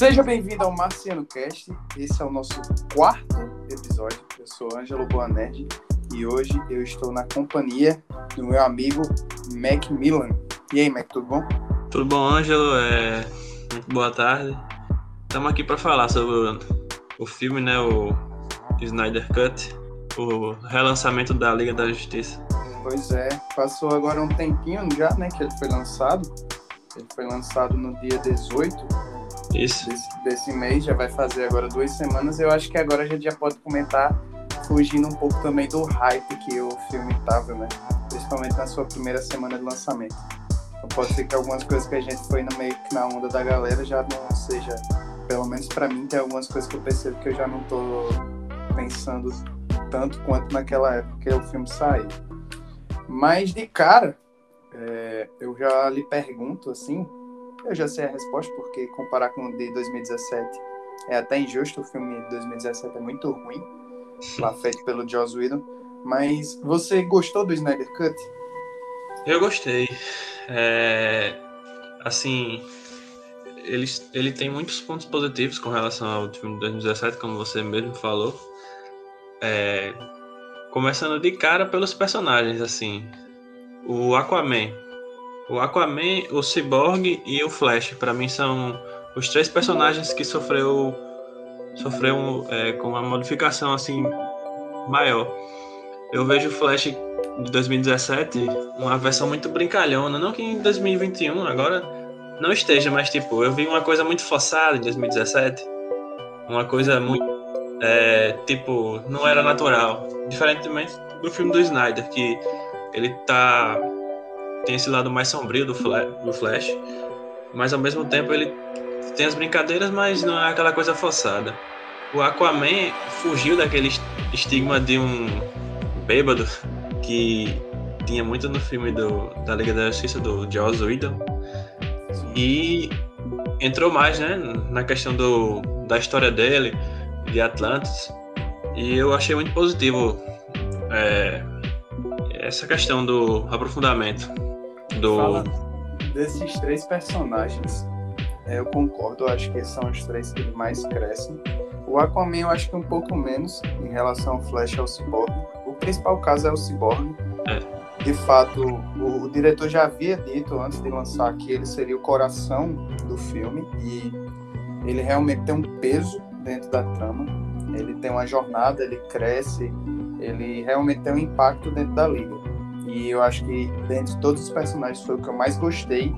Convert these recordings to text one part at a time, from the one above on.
Seja bem-vindo ao Marciano Cast. Esse é o nosso quarto episódio. Eu sou Ângelo Boanerd e hoje eu estou na companhia do meu amigo Macmillan. E aí, Mac, tudo bom? Tudo bom, Ângelo? É... Boa tarde. Estamos aqui para falar sobre o, o filme, né? O Snyder Cut, o relançamento da Liga da Justiça. Pois é, passou agora um tempinho já, né, que ele foi lançado. Ele foi lançado no dia 18 Isso. desse, desse mês, já vai fazer agora duas semanas. Eu acho que agora a gente já pode comentar, fugindo um pouco também do hype que o filme tava, né? Principalmente na sua primeira semana de lançamento. Então pode ser que algumas coisas que a gente foi no meio que na onda da galera já não seja. Pelo menos pra mim, tem algumas coisas que eu percebo que eu já não tô pensando tanto quanto naquela época que o filme saiu. Mas de cara, é, eu já lhe pergunto assim, eu já sei a resposta, porque comparar com o de 2017 é até injusto, o filme de 2017 é muito ruim, lá feito pelo Joss Whedon. Mas você gostou do Snyder Cut? Eu gostei. É, Assim, ele, ele tem muitos pontos positivos com relação ao filme de 2017, como você mesmo falou. É, Começando de cara pelos personagens, assim. O Aquaman. O Aquaman, o Cyborg e o Flash, para mim são os três personagens que sofreu sofreu é, com uma modificação assim maior. Eu vejo o Flash de 2017 uma versão muito brincalhona, não que em 2021 agora não esteja, mas tipo, eu vi uma coisa muito forçada em 2017, uma coisa muito é, tipo, não era natural, diferentemente do filme do Snyder, que ele tá tem esse lado mais sombrio do Flash, mas ao mesmo tempo ele tem as brincadeiras, mas não é aquela coisa forçada. O Aquaman fugiu daquele est- estigma de um bêbado que tinha muito no filme do, da Liga da Justiça do Joss Whedon e entrou mais, né, na questão do, da história dele, de Atlantis, e eu achei muito positivo é, essa questão do aprofundamento do Fala desses três personagens. é, eu concordo, acho que são os três que mais crescem. O Aquaman eu acho que um pouco menos em relação ao Flash e ao Cyborg. O principal caso é o Cyborg. De fato, o, o diretor já havia dito antes de lançar que ele seria o coração do filme e ele realmente tem um peso dentro da trama. Ele tem uma jornada, ele cresce, ele realmente tem um impacto dentro da liga. E eu acho que dentre todos os personagens foi o que eu mais gostei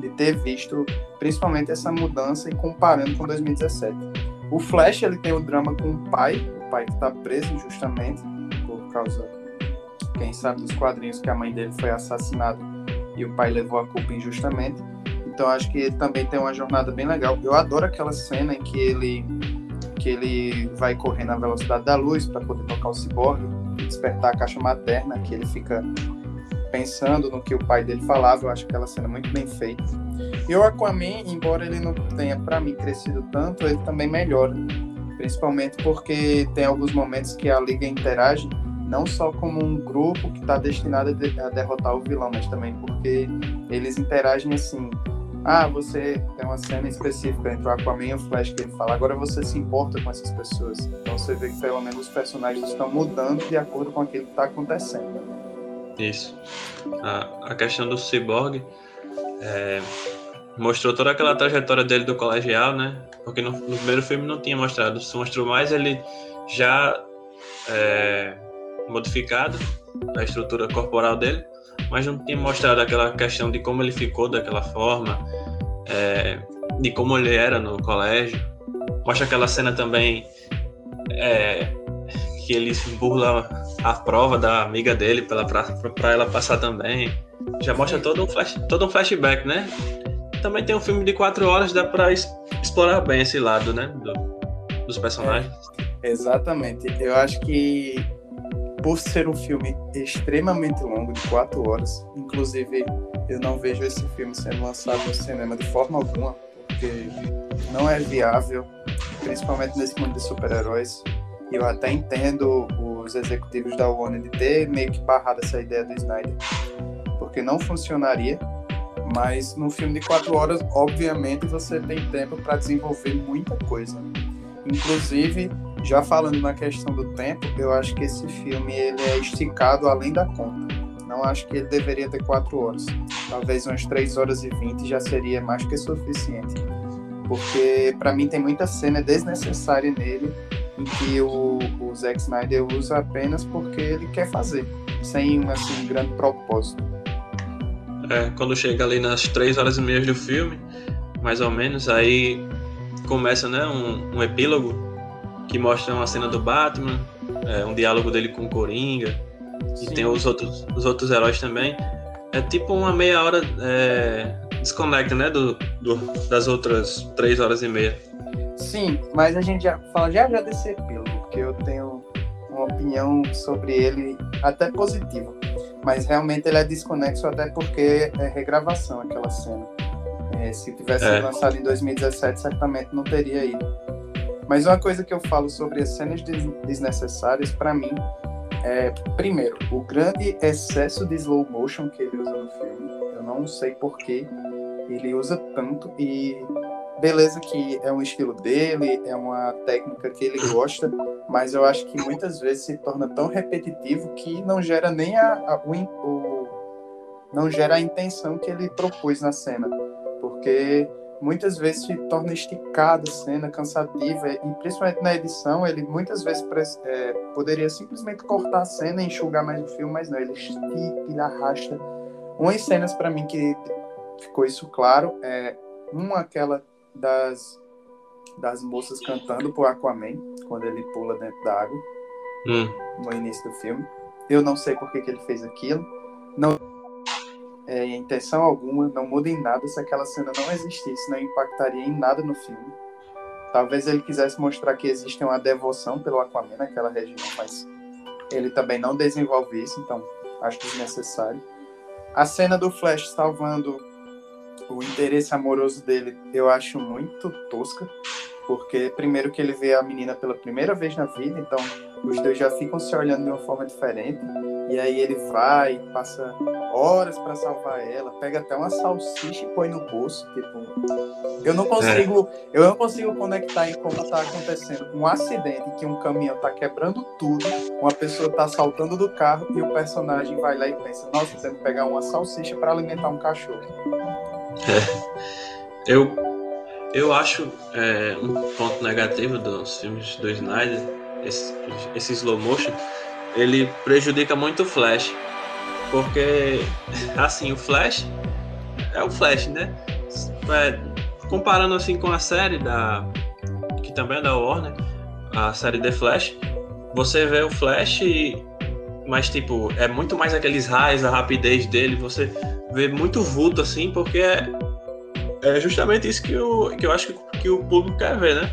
de ter visto, principalmente essa mudança e comparando com 2017. O Flash ele tem o drama com o pai, o pai que está preso injustamente por causa, quem sabe dos quadrinhos que a mãe dele foi assassinada e o pai levou a culpa injustamente. Então acho que ele também tem uma jornada bem legal. Eu adoro aquela cena em que ele que ele vai correr na velocidade da luz para poder tocar o ciborgue, despertar a caixa materna, que ele fica pensando no que o pai dele falava. Eu acho aquela cena muito bem feita. E o Aquaman, embora ele não tenha para mim crescido tanto, ele também melhora, principalmente porque tem alguns momentos que a liga interage não só como um grupo que está destinado a, de- a derrotar o vilão, mas também porque eles interagem assim. Ah, você tem uma cena específica entre o Aquaman e o Flash que ele fala, agora você se importa com essas pessoas. Então você vê que pelo menos os personagens estão mudando de acordo com aquilo que está acontecendo. Isso. A, a questão do Cyborg é, mostrou toda aquela trajetória dele do colegial, né? Porque no, no primeiro filme não tinha mostrado. Se mostrou mais ele já é, modificado, a estrutura corporal dele, mas não tinha mostrado aquela questão de como ele ficou daquela forma, é, de como ele era no colégio. Mostra aquela cena também é, que ele burla a prova da amiga dele para ela, passar também. Já mostra todo um, flash, todo um flashback, né? Também tem um filme de quatro horas, dá es- explorar bem esse lado, né? do- dos personagens. Exatamente. Eu acho que por ser um filme extremamente longo, de quatro horas, inclusive eu não vejo esse filme sendo lançado no cinema de forma alguma, porque não é viável, principalmente nesse mundo de super-heróis. E eu até entendo os executivos da Warner de ter meio que barrado essa ideia do Snyder, porque não funcionaria. Mas num filme de quatro horas, obviamente, você tem tempo para desenvolver muita coisa. Inclusive, já falando na questão do tempo, eu acho que esse filme ele é esticado além da conta. Não acho que ele deveria ter quatro horas. Talvez umas três horas e vinte já seria mais que suficiente. Porque para mim tem muita cena desnecessária nele em que o, o Zack Snyder usa apenas porque ele quer fazer, sem assim, um grande propósito. É, quando chega ali nas três horas e meia do filme, mais ou menos, aí começa né, um, um epílogo que mostra uma cena do Batman, é, um diálogo dele com o Coringa, Sim. e tem os outros, os outros heróis também. É tipo uma meia hora é, desconecta, né, do, do, das outras três horas e meia. Sim, mas a gente já fala já já desse epílogo, porque eu tenho uma opinião sobre ele até positiva. Mas realmente ele é desconexo até porque é regravação aquela cena. É, se tivesse é. lançado em 2017, certamente não teria ido. Mas uma coisa que eu falo sobre as cenas desnecessárias, para mim, é, primeiro, o grande excesso de slow motion que ele usa no filme. Eu não sei porquê ele usa tanto e beleza que é um estilo dele, é uma técnica que ele gosta, mas eu acho que muitas vezes se torna tão repetitivo que não gera nem a, a o, o, não gera a intenção que ele propôs na cena, porque muitas vezes se torna esticada a cena, cansativa, e principalmente na edição, ele muitas vezes é, poderia simplesmente cortar a cena e enxugar mais o filme, mas não, ele estica, ele arrasta. Umas cenas para mim que ficou isso claro é uma aquela das, das moças cantando pro Aquaman, quando ele pula dentro da água, hum. no início do filme. Eu não sei por que, que ele fez aquilo. Não é, intenção alguma, não muda em nada se aquela cena não existisse, não impactaria em nada no filme. Talvez ele quisesse mostrar que existe uma devoção pelo Aquaman naquela região, mas ele também não desenvolve isso, então acho desnecessário. A cena do Flash salvando o interesse amoroso dele eu acho muito tosca, porque primeiro que ele vê a menina pela primeira vez na vida, então os dois já ficam se olhando de uma forma diferente, e aí ele vai, passa horas para salvar ela, pega até uma salsicha e põe no bolso, tipo, eu não consigo, é. eu não consigo conectar em como tá acontecendo um acidente que um caminhão tá quebrando tudo, uma pessoa tá saltando do carro e o personagem vai lá e pensa, nossa, tendo que pegar uma salsicha para alimentar um cachorro. É. Eu, eu acho é, um ponto negativo dos filmes do Snyder, esse, esse slow motion, ele prejudica muito o Flash. Porque, assim, o Flash é o Flash, né? É, comparando assim com a série da. que também é da Warner, a série The Flash, você vê o Flash, mas tipo, é muito mais aqueles raios, a rapidez dele, você vê muito vulto assim, porque é, é justamente isso que eu, que eu acho que, que o público quer ver, né?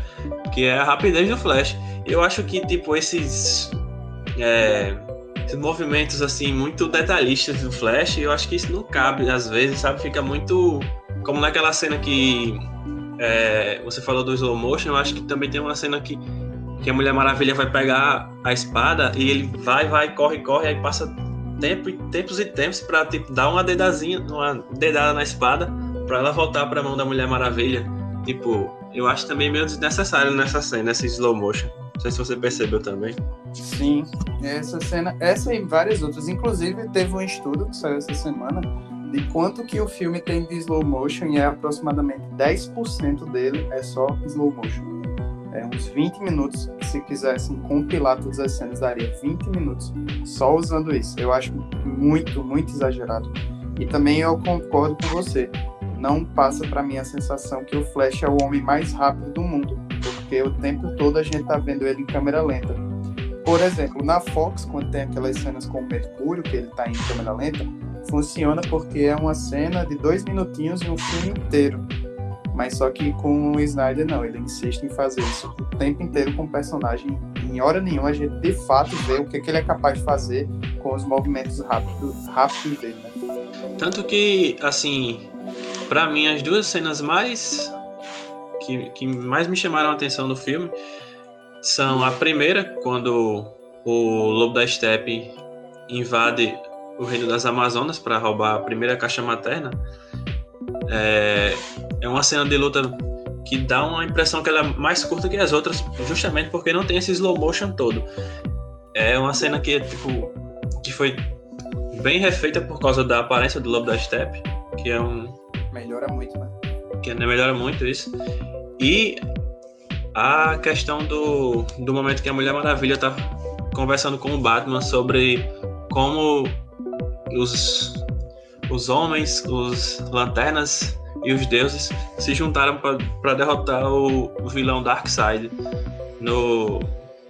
Que é a rapidez do Flash. Eu acho que, tipo, esses, é, movimentos, assim, muito detalhistas do Flash, eu acho que isso não cabe, às vezes, sabe? Fica muito... Como naquela cena que é, você falou do slow motion, eu acho que também tem uma cena que, que a Mulher Maravilha vai pegar a espada e ele vai, vai, corre, corre, aí passa tempo, tempos e tempos para tipo, dar uma dedazinha, uma dedada na espada para ela voltar para a mão da Mulher Maravilha. Tipo, eu acho também meio desnecessário nessa cena, nessa slow motion. Sei se você percebeu também. Sim, essa cena, essa e várias outras. Inclusive, teve um estudo que saiu essa semana de quanto que o filme tem de slow motion e é aproximadamente 10% dele é só slow motion é, uns 20 minutos. Se quisessem compilar todas as cenas, daria 20 minutos só usando isso. Eu acho muito, muito exagerado. E também eu concordo com você. Não passa para mim a sensação que o Flash é o homem mais rápido do mundo, porque o tempo todo a gente tá vendo ele em câmera lenta. Por exemplo, na Fox, quando tem aquelas cenas com o Mercúrio, que ele tá em câmera lenta, funciona porque é uma cena de dois minutinhos e um filme inteiro. Mas só que com o Snyder não, ele insiste em fazer isso o tempo inteiro com o personagem. Em hora nenhuma a gente de fato vê o que, que ele é capaz de fazer com os movimentos rápidos, dele, né? Tanto que, assim, para mim as duas cenas mais que, que mais me chamaram a atenção no filme são a primeira, quando o Lobo da Steppe invade o reino das Amazonas para roubar a primeira caixa materna É, é uma cena de luta que dá uma impressão que ela é mais curta que as outras, justamente porque não tem esse slow motion todo. É uma cena que, tipo, que foi bem refeita por causa da aparência do Lobo da Steppe, que é um... Melhora muito, né? Que melhora muito isso. E a questão do, do momento que a Mulher Maravilha tá conversando com o Batman sobre como os, os homens, os lanternas e os deuses se juntaram para derrotar o, o, vilão Darkseid no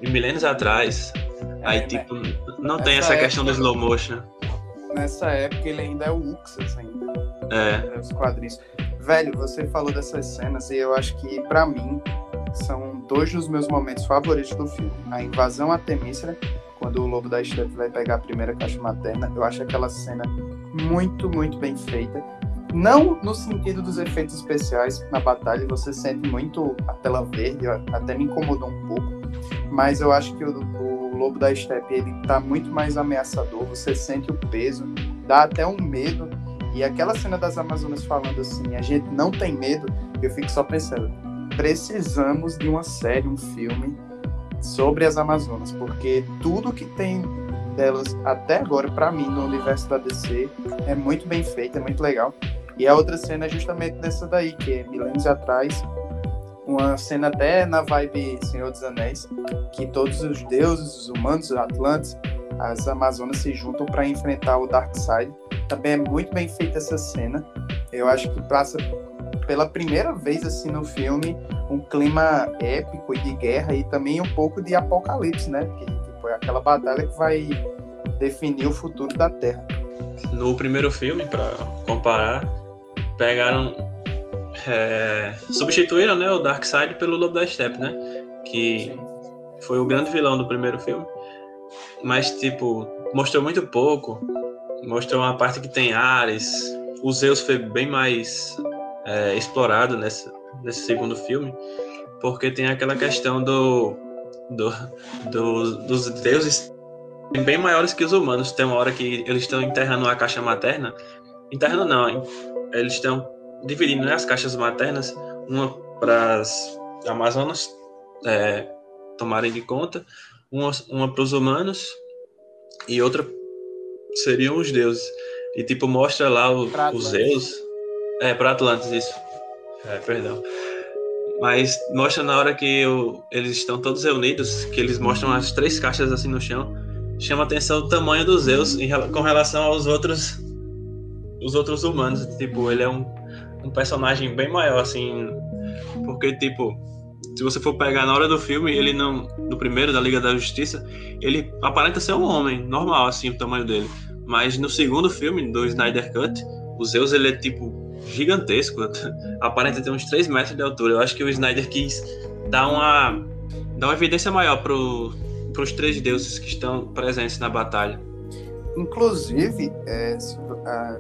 milênios atrás. É, Aí, né? tipo, não tem essa questão do slow motion. Nessa época ele ainda é o Uxas ainda. É. Os quadrinhos. Velho, você falou dessas cenas e eu acho que, para mim, são dois dos meus momentos favoritos do filme. A invasão a Temícera, quando o Lobo da Steppe vai pegar a primeira caixa materna, eu acho aquela cena muito, muito bem feita. Não no sentido dos efeitos especiais na batalha, você sente muito a tela verde, até me incomodou um pouco, mas eu acho que o, o Lobo da Steppe ele tá muito mais ameaçador, você sente o peso, dá até um medo. E aquela cena das Amazonas falando assim, a gente não tem medo, eu fico só pensando, precisamos de uma série, um filme sobre as Amazonas, porque tudo que tem delas até agora, para mim, no universo da DC, é muito bem feito, é muito legal. E a outra cena é justamente dessa daí, que é milênios atrás, uma cena até na vibe Senhor dos Anéis, que todos os deuses, os humanos, os atlantes, as Amazonas se juntam para enfrentar o Darkseid. Também é muito bem feita essa cena. Eu acho que passa pela primeira vez assim no filme um clima épico de guerra e também um pouco de apocalipse, né? Que tipo, é aquela batalha que vai definir o futuro da Terra. No primeiro filme, para comparar, pegaram é, substituíram né, o Darkseid pelo Lobo da Steppe, né? Que Sim. foi o grande vilão do primeiro filme. Mas, tipo, mostrou muito pouco. Mostrou uma parte que tem Ares. O Zeus foi bem mais é, explorado nesse, nesse segundo filme, porque tem aquela questão do, do, do, dos deuses bem maiores que os humanos. Tem uma hora que eles estão enterrando a caixa materna. Enterrando não, hein? eles estão dividindo né, as caixas maternas, uma para as Amazonas é, tomarem de conta, uma, uma para os humanos e outra seriam os deuses. E tipo, mostra lá o, os Zeus é, para Atlantis, isso. É, perdão. Mas mostra na hora que eles estão todos reunidos, que eles mostram as três caixas assim no chão. Chama atenção o tamanho dos Zeus em, com relação aos outros os outros humanos. Tipo, ele é um, um personagem bem maior, assim. Porque, tipo, se você for pegar na hora do filme, ele não. No primeiro, da Liga da Justiça, ele aparenta ser um homem, normal, assim, o tamanho dele. Mas no segundo filme, do Snyder Cut, o Zeus, ele é tipo gigantesco. Aparenta ter uns 3 metros de altura. Eu acho que o Snyder quis dar uma, dar uma evidência maior para os três deuses que estão presentes na batalha. Inclusive, é, a,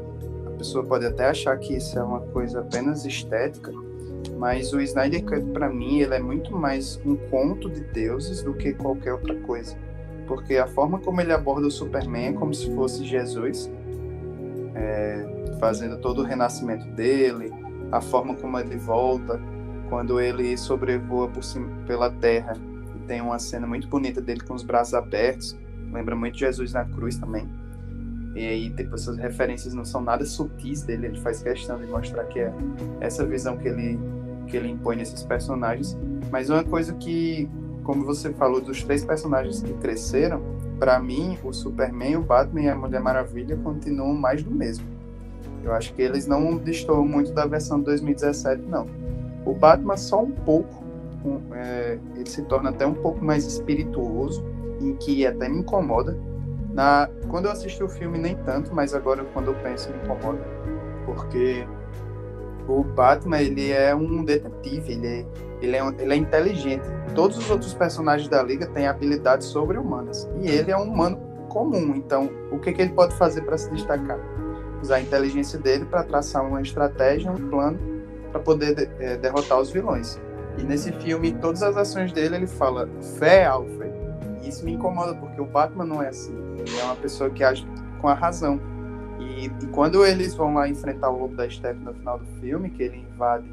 pessoa pode até achar que isso é uma coisa apenas estética, mas o Snyder Cut, para mim, ele é muito mais um conto de deuses do que qualquer outra coisa. Porque a forma como ele aborda o Superman é como se fosse Jesus. É, fazendo todo o renascimento dele, a forma como ele volta, quando ele sobrevoa por cima, pela terra. Tem uma cena muito bonita dele com os braços abertos, lembra muito Jesus na cruz também. E aí, tipo, essas referências não são nada sutis dele, ele faz questão de mostrar que é essa visão que ele, que ele impõe nesses personagens. Mas uma coisa que, como você falou, dos três personagens que cresceram, para mim, o Superman, o Batman e a Mulher Maravilha continuam mais do mesmo. Eu acho que eles não destoam muito da versão de 2017, não. O Batman só um pouco, um, é, ele se torna até um pouco mais espirituoso, em que até me incomoda. Na, quando eu assisti o filme, nem tanto, mas agora quando eu penso, me incomoda. Porque o Batman, ele é um detetive, ele é, ele é, ele é inteligente. Todos os outros personagens da Liga têm habilidades sobre-humanas. E ele é um humano comum. Então, o que, que ele pode fazer para se destacar? usar a inteligência dele para traçar uma estratégia, um plano para poder de, é, derrotar os vilões. E nesse filme, todas as ações dele, ele fala fé, Alfred. E isso me incomoda, porque o Batman não é assim. Ele é uma pessoa que age com a razão. E, e, quando eles vão lá enfrentar o Lobo da Steppe no final do filme, que ele invade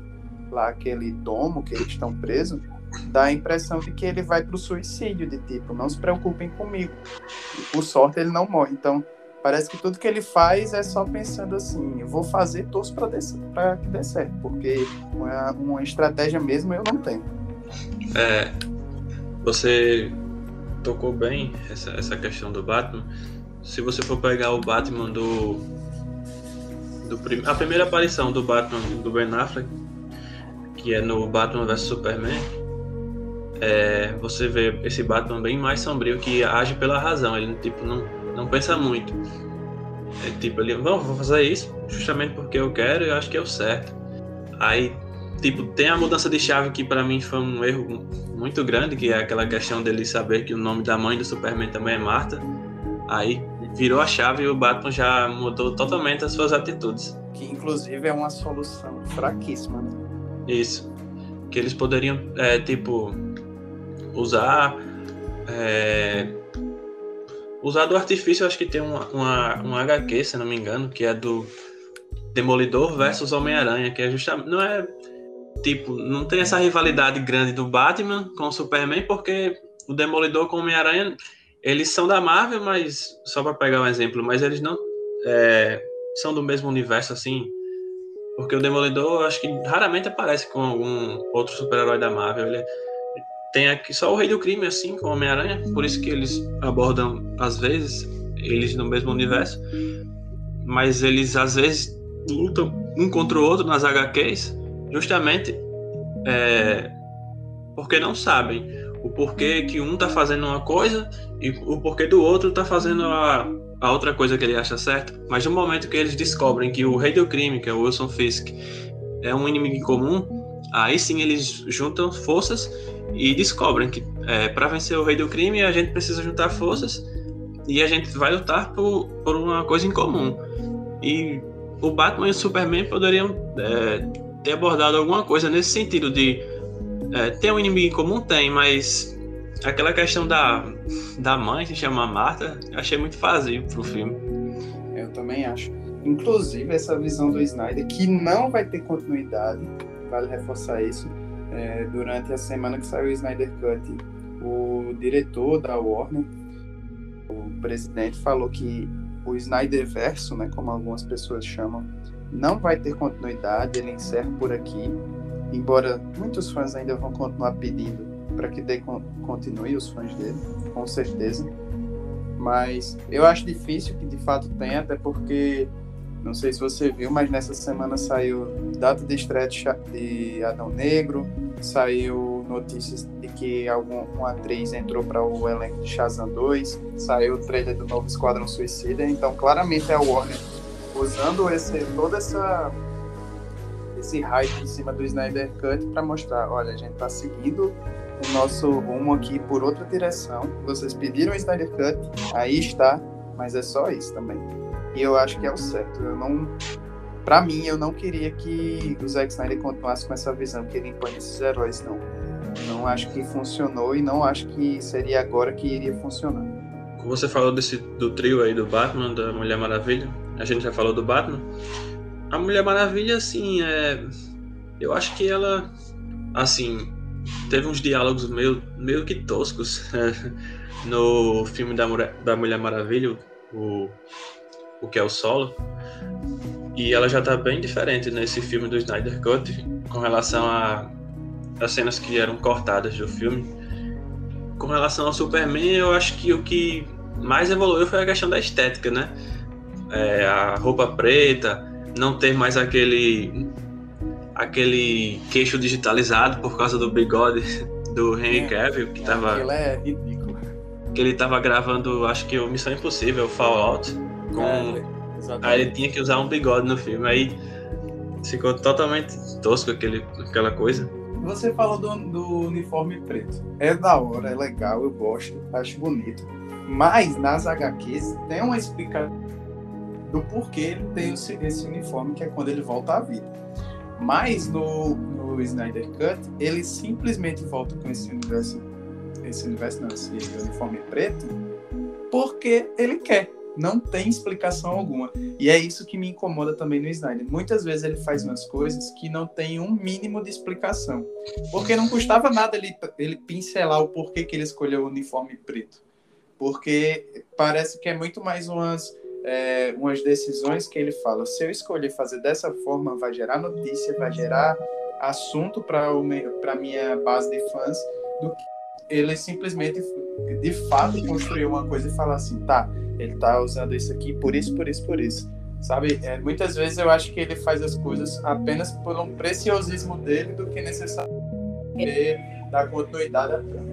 lá aquele domo que eles estão presos, dá a impressão de que ele vai pro suicídio, de tipo, não se preocupem comigo. E por sorte ele não morre. Então, parece que tudo que ele faz é só pensando assim, eu vou fazer torço para que dê certo, porque uma, uma estratégia mesmo eu não tenho. É, você tocou bem essa, essa questão do Batman. Se você for pegar o Batman do, do prim, a primeira aparição do Batman do Ben Affleck, que é no Batman vs Superman, é, você vê esse Batman bem mais sombrio que age pela razão. Ele tipo não, não pensa muito. É tipo ele, vamos, vou fazer isso justamente porque eu quero e eu acho que é o certo. Aí tipo tem a mudança de chave que para mim foi um erro muito grande, que é aquela questão dele saber que o nome da mãe do Superman também é Marta. Aí virou a chave e o Batman já mudou totalmente as suas atitudes. Que inclusive é uma solução fraquíssima. Né? Isso. Que eles poderiam, é, tipo, usar. É, usar do artifício, acho que tem uma, uma, um HQ, se não me engano, que é do Demolidor versus Homem-Aranha, que é justamente. Não é. Tipo, não tem essa rivalidade grande do Batman com o Superman, porque o Demolidor com o Homem-Aranha, eles são da Marvel, mas. Só para pegar um exemplo, mas eles não. É, são do mesmo universo, assim. Porque o Demolidor, acho que raramente aparece com algum outro super-herói da Marvel. Ele, tem aqui só o Rei do Crime, assim, com Homem-Aranha, por isso que eles abordam, às vezes, eles no mesmo universo, mas eles, às vezes, lutam um contra o outro nas HQs, justamente é, porque não sabem o porquê que um tá fazendo uma coisa e o porquê do outro tá fazendo a, a outra coisa que ele acha certa. Mas no momento que eles descobrem que o Rei do Crime, que é o Wilson Fisk, é um inimigo comum, aí sim eles juntam forças e descobrem que é, para vencer o rei do crime a gente precisa juntar forças e a gente vai lutar por, por uma coisa em comum. E o Batman e o Superman poderiam é, ter abordado alguma coisa nesse sentido de é, ter um inimigo em comum tem, mas aquela questão da, da mãe se chama Marta, achei muito vazio pro filme. Eu também acho. Inclusive essa visão do Snyder que não vai ter continuidade, vale reforçar isso é, durante a semana que saiu o Snyder Cut, o diretor da Warner, o presidente, falou que o Snyder Verso, né, como algumas pessoas chamam, não vai ter continuidade, ele encerra por aqui, embora muitos fãs ainda vão continuar pedindo para que dê continue os fãs dele, com certeza. Mas eu acho difícil que de fato tenha, até porque não sei se você viu, mas nessa semana saiu data de estreia de Adão Negro, saiu notícias de que alguma atriz entrou para o elenco de Shazam 2, saiu o trailer do novo Esquadrão Suicida, então claramente é a Warner usando esse, toda essa esse hype em cima do Snyder Cut para mostrar, olha, a gente está seguindo o nosso rumo aqui por outra direção. Vocês pediram o Snyder Cut, aí está, mas é só isso também. E eu acho que é o certo. Eu não. Pra mim, eu não queria que o Zack Snyder continuasse com essa visão que ele impõe esses heróis, não. Não acho que funcionou e não acho que seria agora que iria funcionar. Você falou desse, do trio aí do Batman, da Mulher Maravilha. A gente já falou do Batman. A Mulher Maravilha, assim, é. Eu acho que ela. Assim. Teve uns diálogos meio, meio que toscos no filme da, da Mulher Maravilha, o o que é o solo. E ela já tá bem diferente nesse filme do Snyder Cut com relação a as cenas que eram cortadas do filme. Com relação ao Superman, eu acho que o que mais evoluiu foi a questão da estética, né? É, a roupa preta, não ter mais aquele aquele queixo digitalizado por causa do bigode do Henry é, Cavill que é, tava é ridículo. Que ele tava gravando, acho que o Missão Impossível, Fallout com... É, aí ele tinha que usar um bigode no filme. Aí ficou totalmente tosco aquele, aquela coisa. Você falou do, do uniforme preto. É da hora, é legal, eu gosto, acho bonito. Mas nas HQs tem uma explicação do porquê ele tem esse, esse uniforme, que é quando ele volta à vida. Mas no, no Snyder Cut, ele simplesmente volta com esse universo, esse universo não, esse uniforme preto, porque ele quer não tem explicação alguma. E é isso que me incomoda também no Snyder. Muitas vezes ele faz umas coisas que não tem um mínimo de explicação. Porque não custava nada ele, ele pincelar o porquê que ele escolheu o uniforme preto. Porque parece que é muito mais umas, é, umas decisões que ele fala. Se eu escolher fazer dessa forma, vai gerar notícia, vai gerar assunto para minha base de fãs, do que ele simplesmente, de fato, construir uma coisa e falar assim, tá, ele tá usando isso aqui por isso, por isso, por isso. Sabe? É, muitas vezes eu acho que ele faz as coisas apenas por um preciosismo dele do que necessário dar continuidade à trama.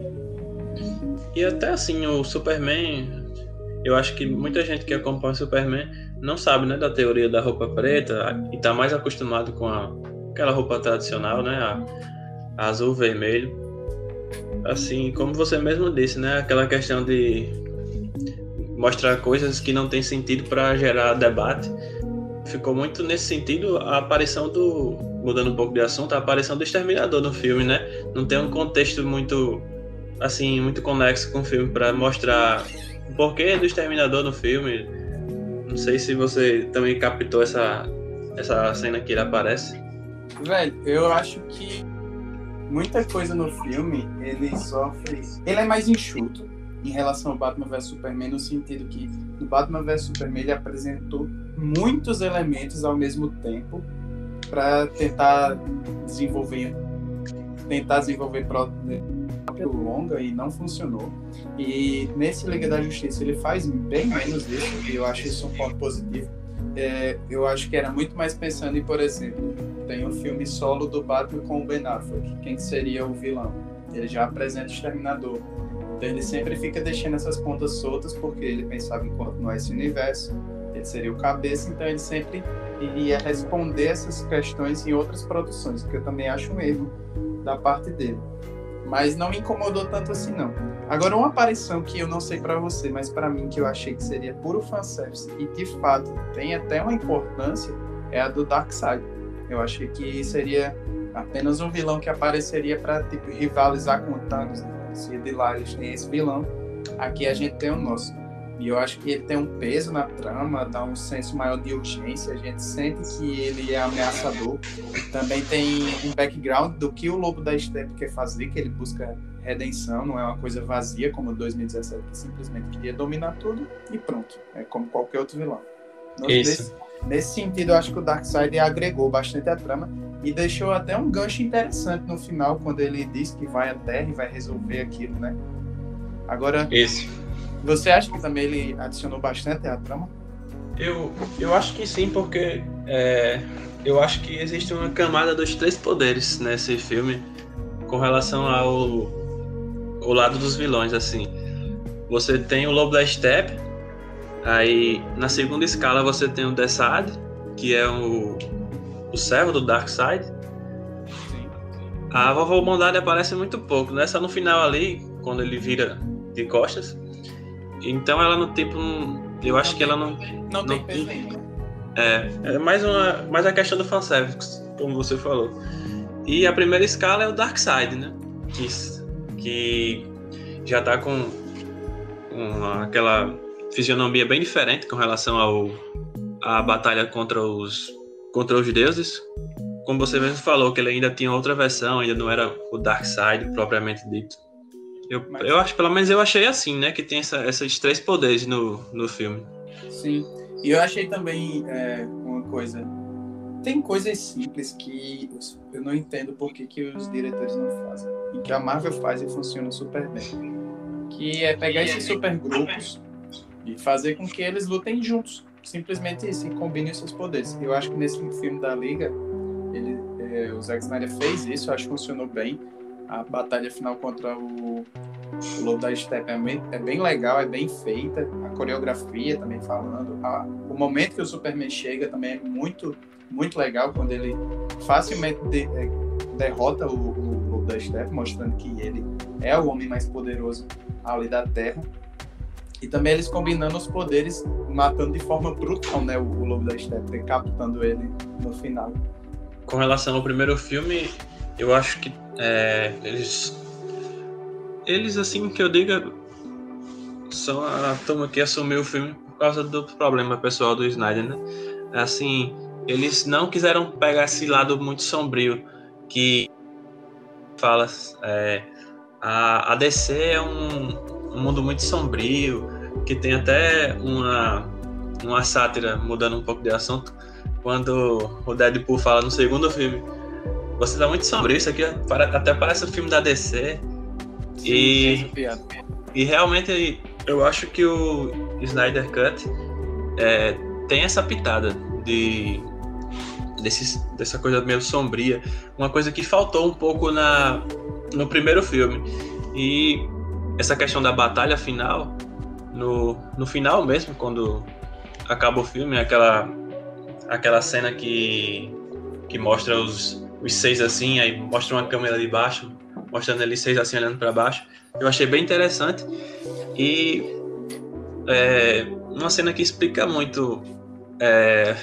E até assim, o Superman, eu acho que muita gente que acompanha o Superman não sabe, né, da teoria da roupa preta e tá mais acostumado com a, aquela roupa tradicional, né, a, a azul vermelho assim, como você mesmo disse, né? Aquela questão de mostrar coisas que não tem sentido para gerar debate. Ficou muito nesse sentido a aparição do. Mudando um pouco de assunto, a aparição do Exterminador no filme, né? Não tem um contexto muito. Assim, muito conexo com o filme para mostrar o porquê do Exterminador no filme. Não sei se você também captou essa, essa cena que ele aparece. Velho, eu acho que muita coisa no filme ele sofre. Ele é mais enxuto em relação ao Batman vs Superman, no sentido que no Batman vs Superman ele apresentou muitos elementos ao mesmo tempo para tentar desenvolver tentar desenvolver pelo longa e não funcionou. E nesse Liga da Justiça ele faz bem menos isso, e eu acho isso um ponto positivo. É, eu acho que era muito mais pensando em, por exemplo, tem um filme solo do Batman com o Ben Affleck. Quem seria o vilão? Ele já apresenta o Exterminador. Então ele sempre fica deixando essas pontas soltas porque ele pensava em continuar esse universo. Ele seria o cabeça, então ele sempre iria responder essas questões em outras produções, que eu também acho um erro da parte dele. Mas não me incomodou tanto assim não. Agora uma aparição que eu não sei para você, mas para mim que eu achei que seria puro fanservice e de fato tem até uma importância é a do Darkseid eu achei que seria apenas um vilão que apareceria para tipo, rivalizar com o Thanos. Né? Se de lá eles têm esse vilão, aqui a gente tem o nosso. E eu acho que ele tem um peso na trama, dá um senso maior de urgência, a gente sente que ele é ameaçador. Também tem um background do que o Lobo da Steppe quer fazer, que ele busca redenção, não é uma coisa vazia como 2017, que simplesmente queria dominar tudo e pronto. É como qualquer outro vilão. Isso. Nesse sentido, eu acho que o Darkseid agregou bastante a trama e deixou até um gancho interessante no final, quando ele diz que vai à Terra e vai resolver aquilo, né? Agora, Esse. Você acha que também ele adicionou bastante à trama? Eu, eu acho que sim, porque é, eu acho que existe uma camada dos três poderes nesse filme com relação ao, ao lado dos vilões, assim. Você tem o Lobo da Steppe, Aí, na segunda escala, você tem o Desad, que é o, o servo do Darkseid. A vovó Bondade aparece muito pouco, né? Só no final ali, quando ele vira de costas. Então ela no tipo. Eu acho não que ela não. Não, não tem peso. É, é mais, uma, mais a questão do fanservice, como você falou. E a primeira escala é o Darkseid, né? Que, que já tá com, com aquela fisionomia bem diferente com relação ao à batalha contra os contra os deuses. Como você mesmo falou, que ele ainda tinha outra versão, ainda não era o Dark Side propriamente dito. Eu, Mas... eu acho, pelo menos eu achei assim, né? Que tem essa, esses três poderes no, no filme. Sim. E eu achei também é, uma coisa. Tem coisas simples que eu não entendo por que, que os diretores não fazem. E que a Marvel faz e funciona super bem. Que é pegar esses super grupos e fazer com que eles lutem juntos. Simplesmente isso, e combinem seus poderes. Eu acho que nesse filme da Liga, ele, é, o Zack Snyder fez isso, eu acho que funcionou bem. A batalha final contra o, o Lobo da Steppe é bem, é bem legal, é bem feita. A coreografia também falando. A, o momento que o Superman chega também é muito, muito legal, quando ele facilmente de, é, derrota o, o Lobo da Steppe, mostrando que ele é o homem mais poderoso ali da Terra. E também eles combinando os poderes, matando de forma brutal, né? O, o Lobo da Steppe, captando ele no final. Com relação ao primeiro filme, eu acho que é, eles. Eles, assim, que eu diga, são a turma que assumiu o filme por causa do problema pessoal do Snyder, né? Assim, eles não quiseram pegar esse lado muito sombrio que fala é, a, a DC é um, um mundo muito sombrio que tem até uma uma sátira mudando um pouco de assunto quando o Deadpool fala no segundo filme você tá muito sombrio isso aqui até parece o um filme da DC Sim, e e realmente eu acho que o Snyder Cut é, tem essa pitada de desse, dessa coisa meio sombria, uma coisa que faltou um pouco na, no primeiro filme. E essa questão da batalha final, no, no final mesmo, quando acaba o filme, aquela, aquela cena que, que mostra os, os seis assim, aí mostra uma câmera de baixo, mostrando eles seis assim olhando para baixo. Eu achei bem interessante e é, uma cena que explica muito é,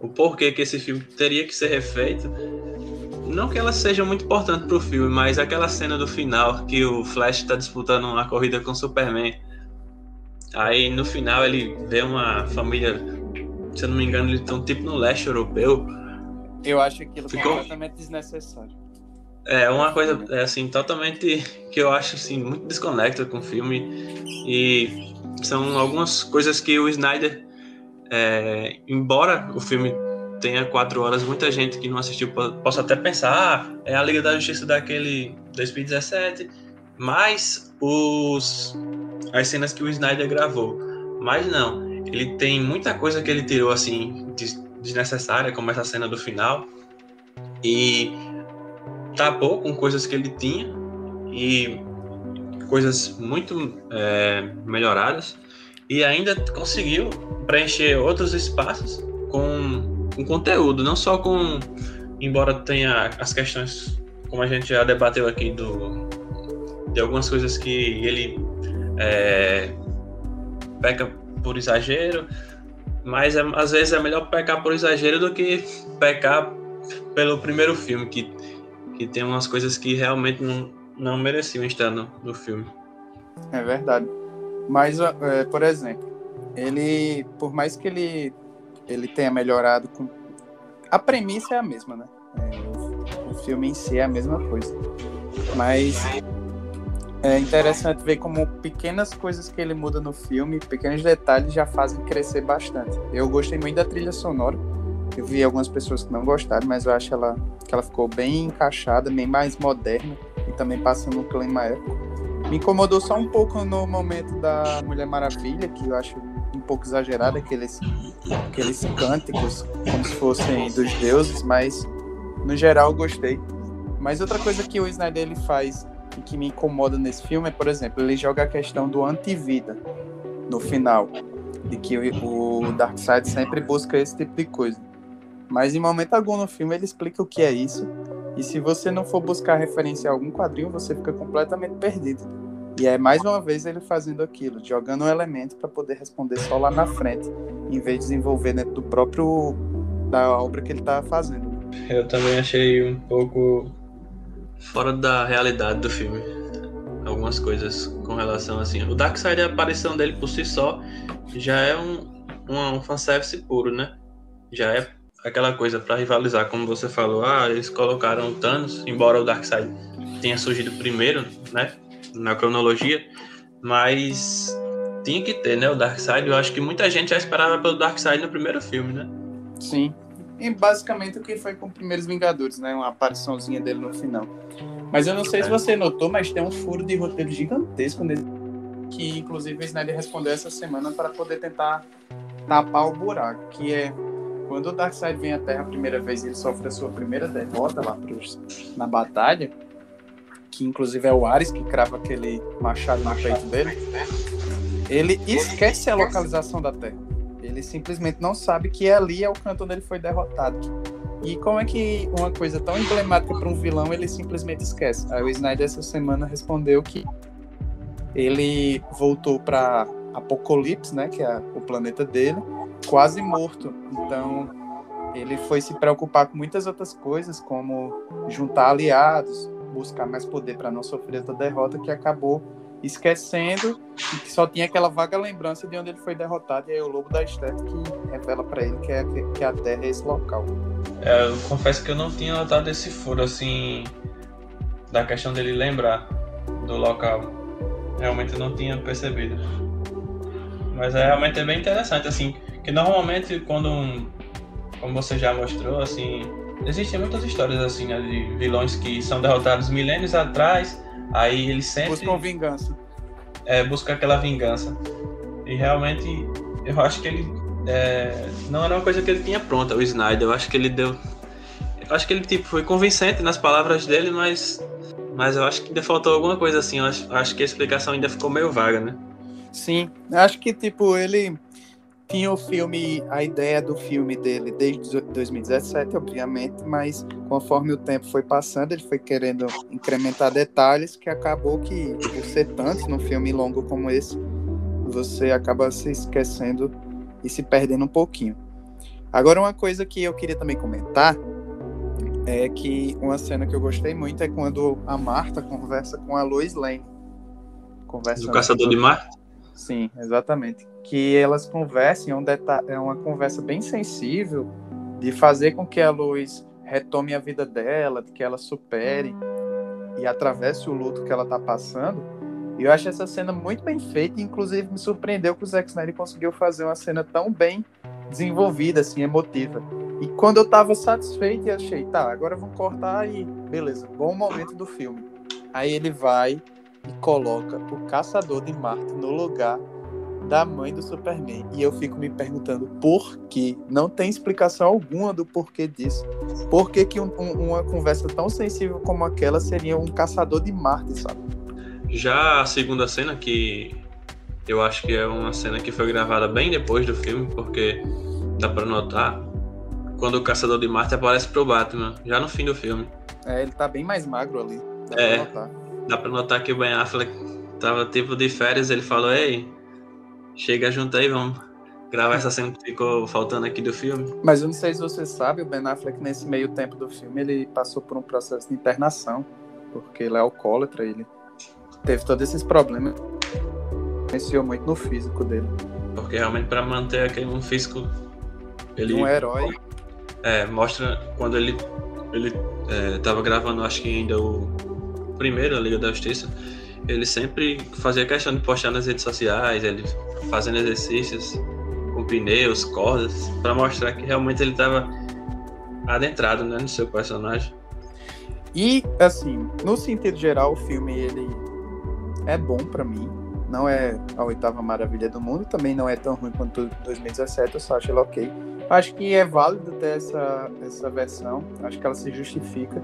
o porquê que esse filme teria que ser refeito. Não que ela seja muito importante pro filme, mas aquela cena do final que o Flash está disputando uma corrida com o Superman. Aí no final ele vê uma família, se eu não me engano, eles estão tipo no leste europeu. Eu acho aquilo Ficou... completamente desnecessário. É uma coisa é, assim totalmente que eu acho assim muito desconecta com o filme e são algumas coisas que o Snyder é, embora o filme tenha quatro horas, muita gente que não assistiu possa até pensar, ah, é a Liga da Justiça daquele 2017, mas os as cenas que o Snyder gravou. Mas não, ele tem muita coisa que ele tirou assim desnecessária, como essa cena do final, e tapou com coisas que ele tinha e coisas muito é, melhoradas. E ainda conseguiu preencher outros espaços com, com conteúdo, não só com, embora tenha as questões, como a gente já debateu aqui, do, de algumas coisas que ele é, peca por exagero, mas é, às vezes é melhor pecar por exagero do que pecar pelo primeiro filme, que, que tem umas coisas que realmente não, não mereciam estar no, no filme. É verdade. Mas, é, por exemplo, ele, por mais que ele, ele tenha melhorado com. A premissa é a mesma, né? É, o, o filme em si é a mesma coisa. Mas é interessante ver como pequenas coisas que ele muda no filme, pequenos detalhes já fazem crescer bastante. Eu gostei muito da trilha sonora. Eu vi algumas pessoas que não gostaram, mas eu acho ela, que ela ficou bem encaixada, bem mais moderna e também passando um clima épico. Me incomodou só um pouco no momento da Mulher Maravilha, que eu acho um pouco exagerado, aqueles, aqueles cânticos como se fossem dos deuses, mas no geral eu gostei. Mas outra coisa que o Snyder ele faz e que me incomoda nesse filme é, por exemplo, ele joga a questão do antivida no final, de que o, Darkseid sempre busca esse tipo de coisa. Mas em momento algum no filme ele explica o que é isso e se você não for buscar referência a algum quadrinho, você fica completamente perdido. E é mais uma vez ele fazendo aquilo, jogando um elemento para poder responder só lá na frente, em vez de desenvolver dentro do próprio da obra que ele está fazendo. Eu também achei um pouco fora da realidade do filme. Algumas coisas com relação assim. O Darkseid, a aparição dele por si só, já é um, um, um fanservice puro, né? Já é aquela coisa para rivalizar, como você falou, ah, eles colocaram o Thanos, embora o Darkseid tenha surgido primeiro, né, na cronologia, mas tinha que ter, né, o Darkseid. Eu acho que muita gente já esperava pelo Darkseid no primeiro filme, né? Sim. E basicamente o que foi com os primeiros Vingadores, né, uma apariçãozinha dele no final. Mas eu não sei é. se você notou, mas tem um furo de roteiro gigantesco nesse que inclusive o Snyder respondeu essa semana para poder tentar tapar o buraco, que é quando o Darkseid vem à Terra a primeira vez e ele sofre a sua primeira derrota lá pros, na batalha, que inclusive é o Ares que crava aquele machado no peito dele, ele esquece a localização da Terra. Ele simplesmente não sabe que ali é o canto onde ele foi derrotado. E como é que uma coisa tão emblemática para um vilão ele simplesmente esquece? Aí o Snyder essa semana respondeu que ele voltou para Apocalipse, né, que é o planeta dele, quase morto. Então, ele foi se preocupar com muitas outras coisas, como juntar aliados, buscar mais poder para não sofrer outra derrota, que acabou esquecendo e que só tinha aquela vaga lembrança de onde ele foi derrotado. E aí o Lobo da Steppe que revela para ele que, é, que a Terra é esse local. É, eu confesso que eu não tinha notado esse furo, assim, da questão dele lembrar do local. Realmente eu não tinha percebido. Mas é, realmente é bem interessante, assim, que normalmente quando, um, como você já mostrou, assim, existem muitas histórias, assim, né, de vilões que são derrotados milênios atrás Aí ele sempre. Buscam vingança. É, busca aquela vingança. E realmente, eu acho que ele. É, não era uma coisa que ele tinha pronta, o Snyder. Eu acho que ele deu. Eu acho que ele tipo, foi convincente nas palavras dele, mas. Mas eu acho que ainda faltou alguma coisa assim. Eu acho, acho que a explicação ainda ficou meio vaga, né? Sim. Acho que, tipo, ele tinha o filme, a ideia do filme dele desde 2017, obviamente, mas conforme o tempo foi passando, ele foi querendo incrementar detalhes que acabou que, por ser tanto num filme longo como esse, você acaba se esquecendo e se perdendo um pouquinho. Agora, uma coisa que eu queria também comentar é que uma cena que eu gostei muito é quando a Marta conversa com a Lois Lane. Conversa do Caçador de Marte? Sim, exatamente que elas conversem, é, um é uma conversa bem sensível de fazer com que a Luz retome a vida dela, que ela supere e atravesse o luto que ela está passando. E eu acho essa cena muito bem feita, inclusive me surpreendeu que o Zack Snyder conseguiu fazer uma cena tão bem desenvolvida, assim, emotiva. E quando eu estava satisfeito e achei, tá, agora vou cortar e beleza, bom momento do filme. Aí ele vai e coloca o Caçador de Marte no lugar da mãe do Superman. E eu fico me perguntando por que. Não tem explicação alguma do porquê disso. Por que, que um, um, uma conversa tão sensível como aquela seria um caçador de Marte, sabe? Já a segunda cena, que eu acho que é uma cena que foi gravada bem depois do filme, porque dá pra notar quando o caçador de Marte aparece pro Batman, já no fim do filme. É, ele tá bem mais magro ali. Dá é, pra notar. dá pra notar que o Ben Affleck tava tipo de férias, ele falou, ei, Chega junto aí, vamos gravar essa cena que ficou faltando aqui do filme. Mas eu não sei se você sabe, o Ben Affleck, nesse meio tempo do filme, ele passou por um processo de internação, porque ele é alcoólatra, ele teve todos esses problemas. Influenciou muito no físico dele. Porque realmente para manter aquele um físico. Ele, um herói. É, mostra quando ele ele é, tava gravando, acho que ainda o primeiro, a Liga da Justiça, ele sempre fazia questão de postar nas redes sociais, ele fazendo exercícios com pneus, cordas, para mostrar que realmente ele estava adentrado né, no seu personagem. E, assim, no sentido geral, o filme ele é bom para mim. Não é a oitava maravilha do mundo, também não é tão ruim quanto 2017, eu só acho ele ok. Acho que é válido ter essa, essa versão, acho que ela se justifica,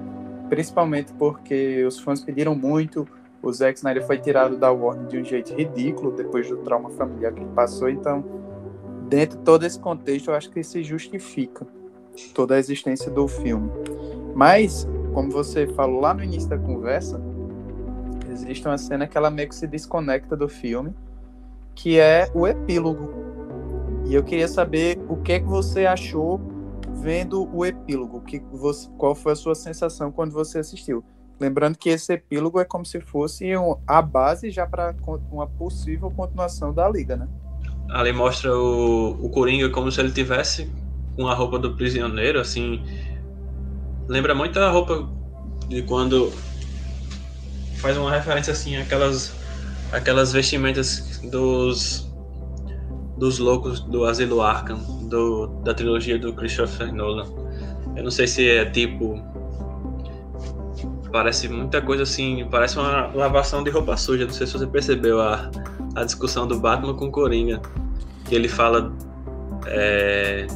principalmente porque os fãs pediram muito, o Zack Snyder foi tirado da Warner de um jeito ridículo depois do trauma familiar que ele passou. Então, dentro de todo esse contexto, eu acho que se justifica toda a existência do filme. Mas, como você falou lá no início da conversa, existe uma cena que ela meio que se desconecta do filme, que é o epílogo. E eu queria saber o que é que você achou vendo o epílogo, que você, qual foi a sua sensação quando você assistiu? Lembrando que esse epílogo é como se fosse a base já para uma possível continuação da liga, né? Ali mostra o, o Coringa como se ele tivesse com a roupa do prisioneiro, assim. Lembra muito a roupa de quando faz uma referência assim aquelas aquelas vestimentas dos dos loucos do Asilo Arkham, do, da trilogia do Christopher Nolan. Eu não sei se é tipo Parece muita coisa assim, parece uma lavação de roupa suja. Não sei se você percebeu a, a discussão do Batman com Coringa. Que ele fala. É,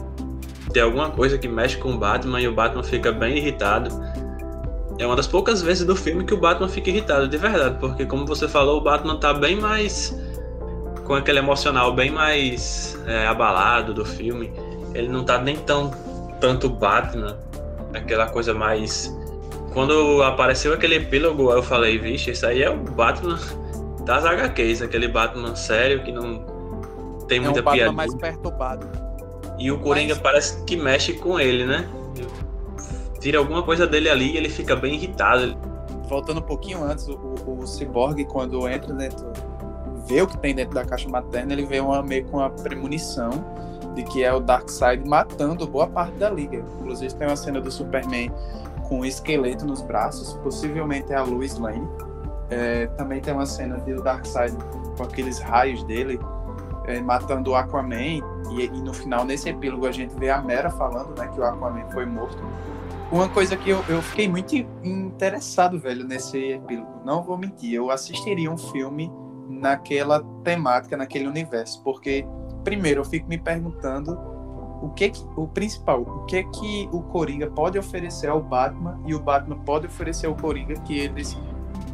tem alguma coisa que mexe com o Batman e o Batman fica bem irritado. É uma das poucas vezes do filme que o Batman fica irritado, de verdade, porque como você falou, o Batman tá bem mais. com aquele emocional bem mais é, abalado do filme. Ele não tá nem tão tanto Batman, aquela coisa mais quando apareceu aquele epílogo, eu falei, vixe, isso aí é o Batman das HQs, aquele Batman sério que não tem muita é um piada. mais perturbado. E o Coringa Mas... parece que mexe com ele, né? Tira alguma coisa dele ali e ele fica bem irritado. voltando um pouquinho antes, o, o Cyborg, quando entra dentro, vê o que tem dentro da caixa materna, ele vê uma, meio com uma premonição de que é o Darkseid matando boa parte da Liga. Inclusive tem uma cena do Superman com um esqueleto nos braços, possivelmente é a Lois Lane. É, também tem uma cena do Darkseid com aqueles raios dele é, matando o Aquaman e, e, no final nesse epílogo a gente vê a Mera falando né, que o Aquaman foi morto uma coisa que eu, eu fiquei muito interessado, velho, nesse epílogo. Não vou mentir, eu assistiria um filme naquela temática, naquele universo, porque primeiro eu fico me perguntando o que, que o principal, o que que o Coringa pode oferecer ao Batman e o Batman pode oferecer ao Coringa que eles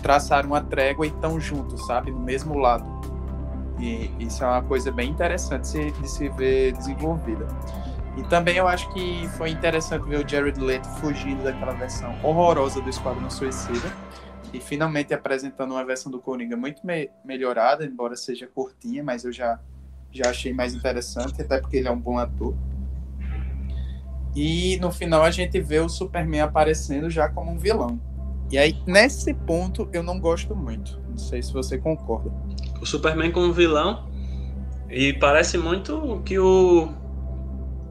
traçaram uma trégua e estão juntos, sabe, no mesmo lado. E isso é uma coisa bem interessante se, de se ver desenvolvida. E também eu acho que foi interessante ver o Jared Leto fugindo daquela versão horrorosa do Esquadrão Suicida e finalmente apresentando uma versão do Coringa muito me melhorada, embora seja curtinha, mas eu já, já achei mais interessante, até porque ele é um bom ator. E no final a gente vê o Superman aparecendo já como um vilão. E aí, nesse ponto, eu não gosto muito. Não sei se você concorda. O Superman como vilão. E parece muito que o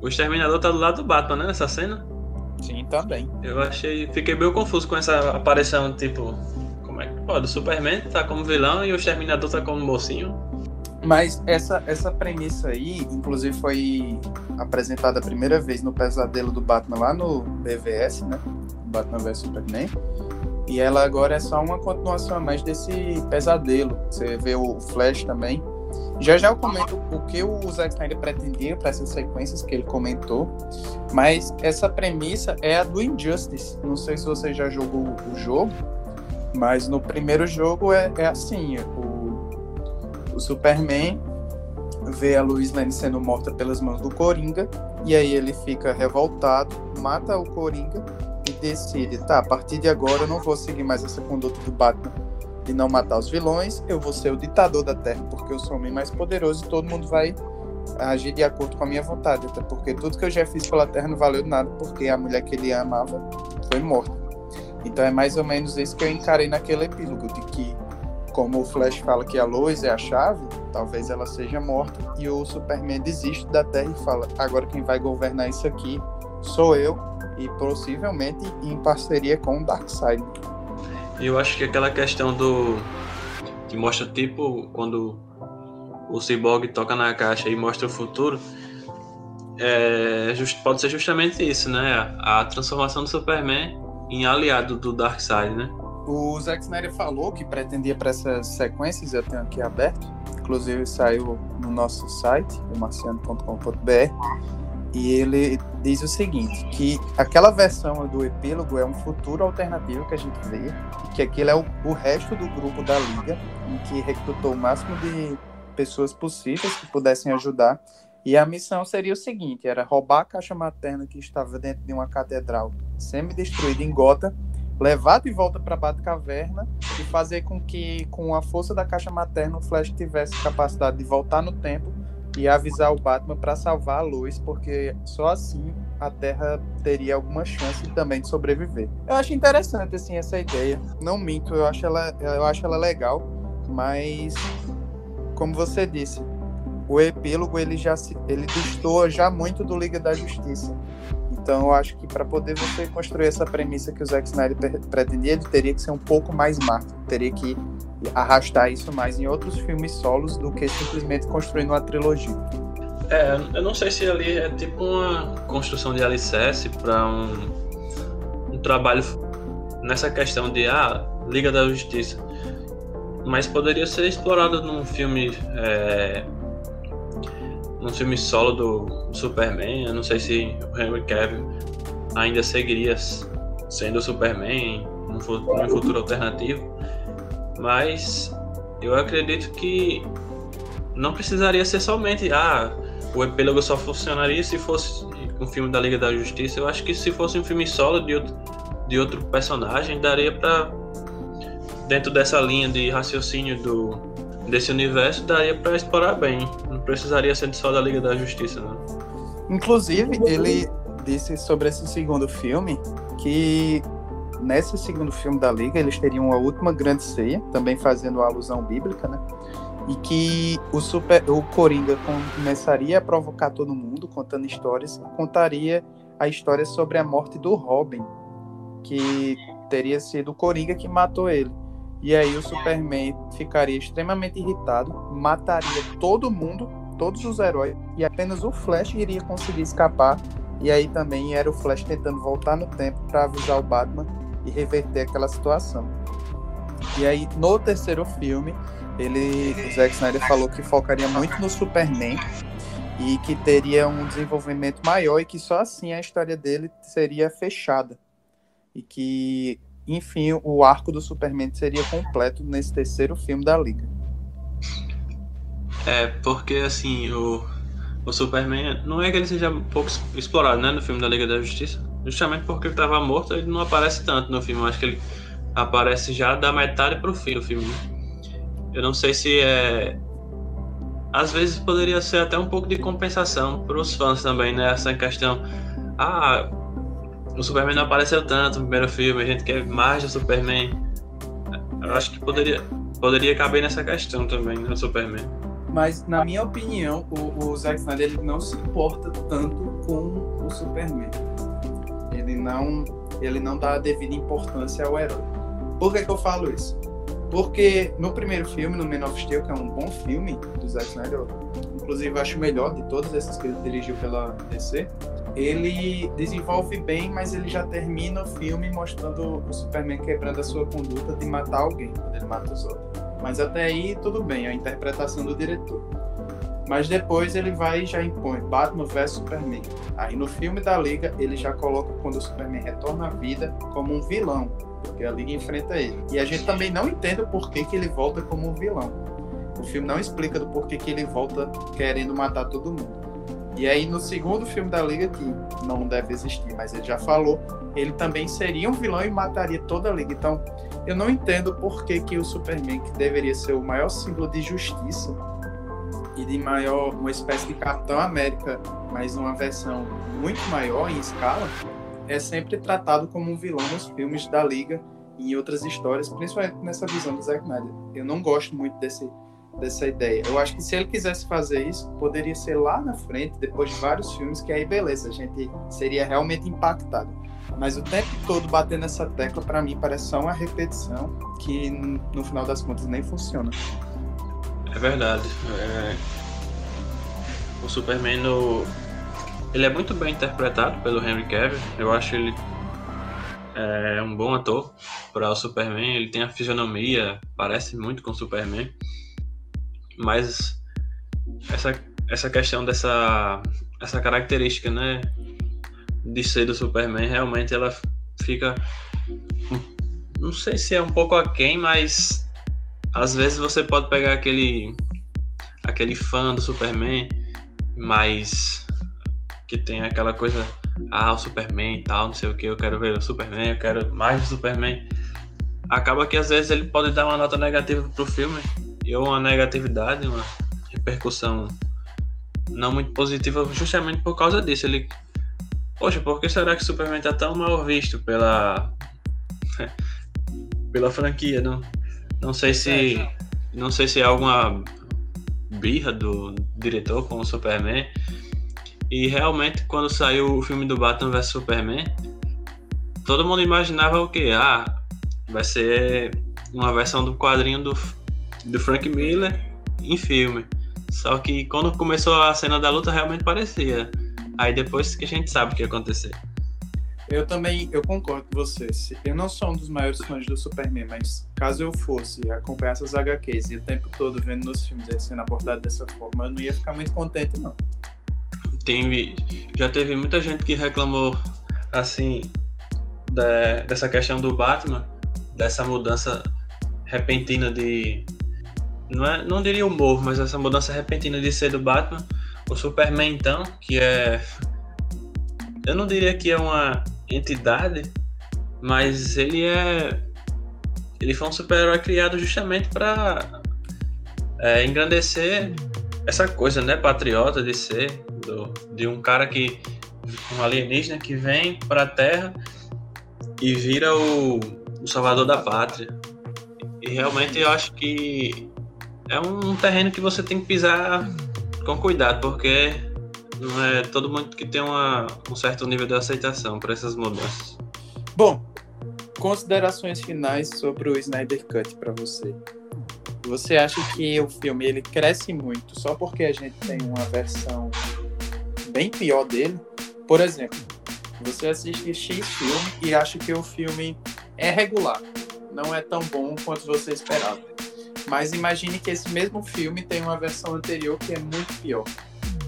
o Exterminador tá do lado do Batman, né? Nessa cena. Sim, também. Eu achei. Fiquei meio confuso com essa aparição, tipo. Como é que pode? O Superman tá como vilão e o Exterminador tá como mocinho. Mas essa, essa premissa aí, inclusive, foi apresentada a primeira vez no pesadelo do Batman lá no BVS, né? Batman vs Superman. E ela agora é só uma continuação a mais desse pesadelo. Você vê o Flash também já já eu comento o que o Zack Snyder pretendia para essas sequências que ele comentou, mas essa premissa é a do Injustice. Não sei se você já jogou o jogo, mas no primeiro jogo é, é assim: o, o Superman vê a Lois Lane sendo morta pelas mãos do Coringa, e aí ele fica revoltado, mata o Coringa e decide: tá, a partir de agora eu não vou seguir mais essa conduta do Batman e não matar os vilões, eu vou ser o ditador da Terra, porque eu sou o homem mais poderoso e todo mundo vai agir de acordo com a minha vontade, até porque tudo que eu já fiz pela Terra não valeu nada, porque a mulher que ele amava foi morta. Então é mais ou menos isso que eu encarei naquele epílogo, de que, como o Flash fala que a Lois é a chave, talvez ela seja morta, e o Superman desiste da Terra e fala, agora quem vai governar isso aqui sou eu, e possivelmente em parceria com o Darkseid. Eu acho que aquela questão do. que mostra tipo quando o Cyborg toca na caixa e mostra o futuro. É, just, pode ser justamente isso, né? A, a transformação do Superman em aliado do Darkseid, né? O Zack Snyder falou que pretendia para essas sequências, eu tenho aqui aberto, inclusive saiu no nosso site, marciano.com.br, e ele diz o seguinte, que aquela versão do epílogo é um futuro alternativo que a gente vê, que aquele é o, o resto do grupo da Liga, em que recrutou o máximo de pessoas possíveis que pudessem ajudar, e a missão seria o seguinte, era roubar a caixa materna que estava dentro de uma catedral semi-destruída em Gota, levar de volta para Batcaverna e fazer com que, com a força da caixa materna, o Flash tivesse capacidade de voltar no tempo e avisar o Batman para salvar a luz, porque só assim a Terra teria alguma chance também de sobreviver. Eu acho interessante assim essa ideia. Não minto, eu acho ela, eu acho ela legal, mas como você disse, o epílogo ele já se, ele destoa já muito do Liga da Justiça. Então eu acho que para poder você construir essa premissa que o Zack Snyder pretendia, ele teria que ser um pouco mais marco, teria que arrastar isso mais em outros filmes solos do que simplesmente construindo uma trilogia. É, eu não sei se ali é tipo uma construção de alicerce para um, um trabalho nessa questão de ah, Liga da Justiça. Mas poderia ser explorado num filme. É, num filme solo do Superman. Eu não sei se o Henry Cavill ainda seguiria sendo o Superman num futuro alternativo. Mas eu acredito que não precisaria ser somente ah, o epílogo só funcionaria se fosse um filme da Liga da Justiça. Eu acho que se fosse um filme solo de outro, de outro personagem, daria para dentro dessa linha de raciocínio do desse universo, daria para explorar bem. Não precisaria ser só da Liga da Justiça, não. Inclusive, ele disse sobre esse segundo filme que nesse segundo filme da Liga eles teriam uma última grande ceia, também fazendo a alusão bíblica, né? E que o, super, o Coringa começaria a provocar todo mundo, contando histórias, contaria a história sobre a morte do Robin, que teria sido o Coringa que matou ele. E aí o Superman ficaria extremamente irritado, mataria todo mundo, todos os heróis, e apenas o Flash iria conseguir escapar. E aí também era o Flash tentando voltar no tempo para avisar o Batman e reverter aquela situação. E aí no terceiro filme, ele, o Zack Snyder falou que focaria muito no Superman e que teria um desenvolvimento maior e que só assim a história dele seria fechada. E que enfim, o arco do Superman seria completo nesse terceiro filme da Liga. É, porque assim, o, o Superman não é que ele seja pouco explorado, né, no filme da Liga da Justiça. Justamente porque ele estava morto, ele não aparece tanto no filme. Eu acho que ele aparece já da metade pro fim do filme. Eu não sei se é. Às vezes poderia ser até um pouco de compensação para os fãs também, né? Essa questão. Ah, o Superman não apareceu tanto no primeiro filme, a gente quer mais do Superman. Eu acho que poderia, poderia caber nessa questão também, do Superman. Mas, na minha opinião, o, o Zack Snyder ele não se importa tanto com o Superman. Ele não, ele não dá a devida importância ao herói. Por que, que eu falo isso? Porque no primeiro filme, no Man of Steel, que é um bom filme do Zack Snyder, inclusive eu acho o melhor de todos esses que ele dirigiu pela DC, ele desenvolve bem, mas ele já termina o filme mostrando o Superman quebrando a sua conduta de matar alguém quando ele mata os outros. Mas até aí tudo bem, a interpretação do diretor. Mas depois ele vai e já impõe Batman vs Superman. Aí no filme da Liga ele já coloca quando o Superman retorna à vida como um vilão, porque a Liga enfrenta ele. E a gente também não entende o porquê que ele volta como um vilão. O filme não explica do porquê que ele volta querendo matar todo mundo. E aí no segundo filme da Liga, que não deve existir, mas ele já falou, ele também seria um vilão e mataria toda a Liga. Então, eu não entendo por que, que o Superman, que deveria ser o maior símbolo de justiça e de maior, uma espécie de Capitão América, mas uma versão muito maior em escala, é sempre tratado como um vilão nos filmes da Liga e em outras histórias, principalmente nessa visão do Zack Snyder. Eu não gosto muito desse dessa ideia. Eu acho que se ele quisesse fazer isso, poderia ser lá na frente, depois de vários filmes, que aí beleza, a gente seria realmente impactado. Mas o tempo todo batendo nessa tecla, para mim, parece só uma repetição que no final das contas nem funciona. É verdade. É... O Superman, no... ele é muito bem interpretado pelo Henry Cavill. Eu acho ele é um bom ator para o Superman. Ele tem a fisionomia, parece muito com o Superman mas essa, essa questão dessa essa característica, né, de ser do Superman, realmente ela fica não sei se é um pouco aquém, mas às vezes você pode pegar aquele aquele fã do Superman, mas que tem aquela coisa, ah, o Superman e tal, não sei o que, eu quero ver o Superman, eu quero mais do Superman. Acaba que às vezes ele pode dar uma nota negativa pro filme, e uma negatividade, uma repercussão não muito positiva justamente por causa disso. Ele, poxa, por que será que Superman está tão mal visto pela pela franquia? Não, não sei se não sei se é alguma birra do diretor com o Superman. E realmente quando saiu o filme do Batman vs Superman, todo mundo imaginava o que? Ah, vai ser uma versão do quadrinho do, do Frank Miller em filme. Só que quando começou a cena da luta realmente parecia. Aí depois que a gente sabe o que ia acontecer. Eu também, eu concordo com você. Eu não sou um dos maiores fãs do Superman, mas caso eu fosse acompanhar essas HQs e o tempo todo vendo nos filmes ele sendo abordado dessa forma, eu não ia ficar muito contente, não. Tem, já teve muita gente que reclamou, assim, da, dessa questão do Batman, dessa mudança repentina de, não, é, não diria humor, mas essa mudança repentina de ser do Batman. O Superman, então, que é. Eu não diria que é uma entidade, mas ele é. Ele foi um super-herói criado justamente para é, engrandecer essa coisa, né, patriota de ser, do, de um cara que. um alienígena que vem para a Terra e vira o, o salvador da pátria. E realmente eu acho que é um terreno que você tem que pisar com cuidado, porque não é todo mundo que tem uma, um certo nível de aceitação para essas mudanças. Bom, considerações finais sobre o Snyder Cut para você. Você acha que o filme ele cresce muito só porque a gente tem uma versão bem pior dele? Por exemplo, você assiste X filme e acha que o filme é regular, não é tão bom quanto você esperava. Mas imagine que esse mesmo filme tem uma versão anterior que é muito pior.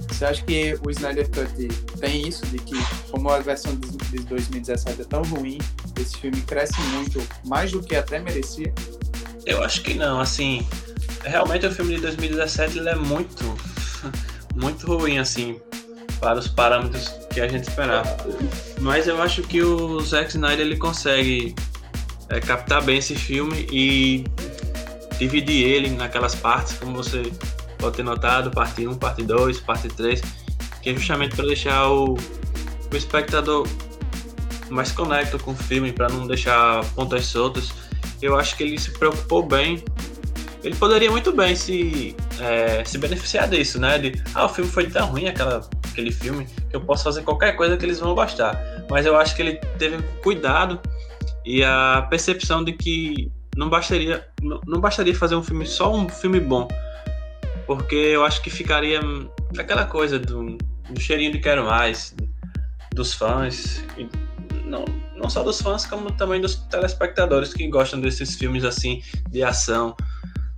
Você acha que o Snyder Cut tem isso, de que como a versão de 2017 é tão ruim, esse filme cresce muito, mais do que até merecia? Eu acho que não, assim, realmente o filme de 2017 ele é muito, muito ruim, assim, para os parâmetros que a gente esperava. Mas eu acho que o Zack Snyder ele consegue é, captar bem esse filme e dividir ele naquelas partes, como você pode ter notado, parte 1, parte 2, parte 3, que é justamente para deixar o, o espectador mais conecto com o filme, para não deixar pontas soltas. Eu acho que ele se preocupou bem. Ele poderia muito bem se, é, se beneficiar disso, né? De, ah, o filme foi tão ruim, aquela, aquele filme, que eu posso fazer qualquer coisa que eles vão gostar. Mas eu acho que ele teve cuidado e a percepção de que não bastaria, não, bastaria fazer um filme só um filme bom, porque eu acho que ficaria aquela coisa do, do cheirinho de quero mais dos fãs, não, não só dos fãs, como também dos telespectadores que gostam desses filmes assim de ação,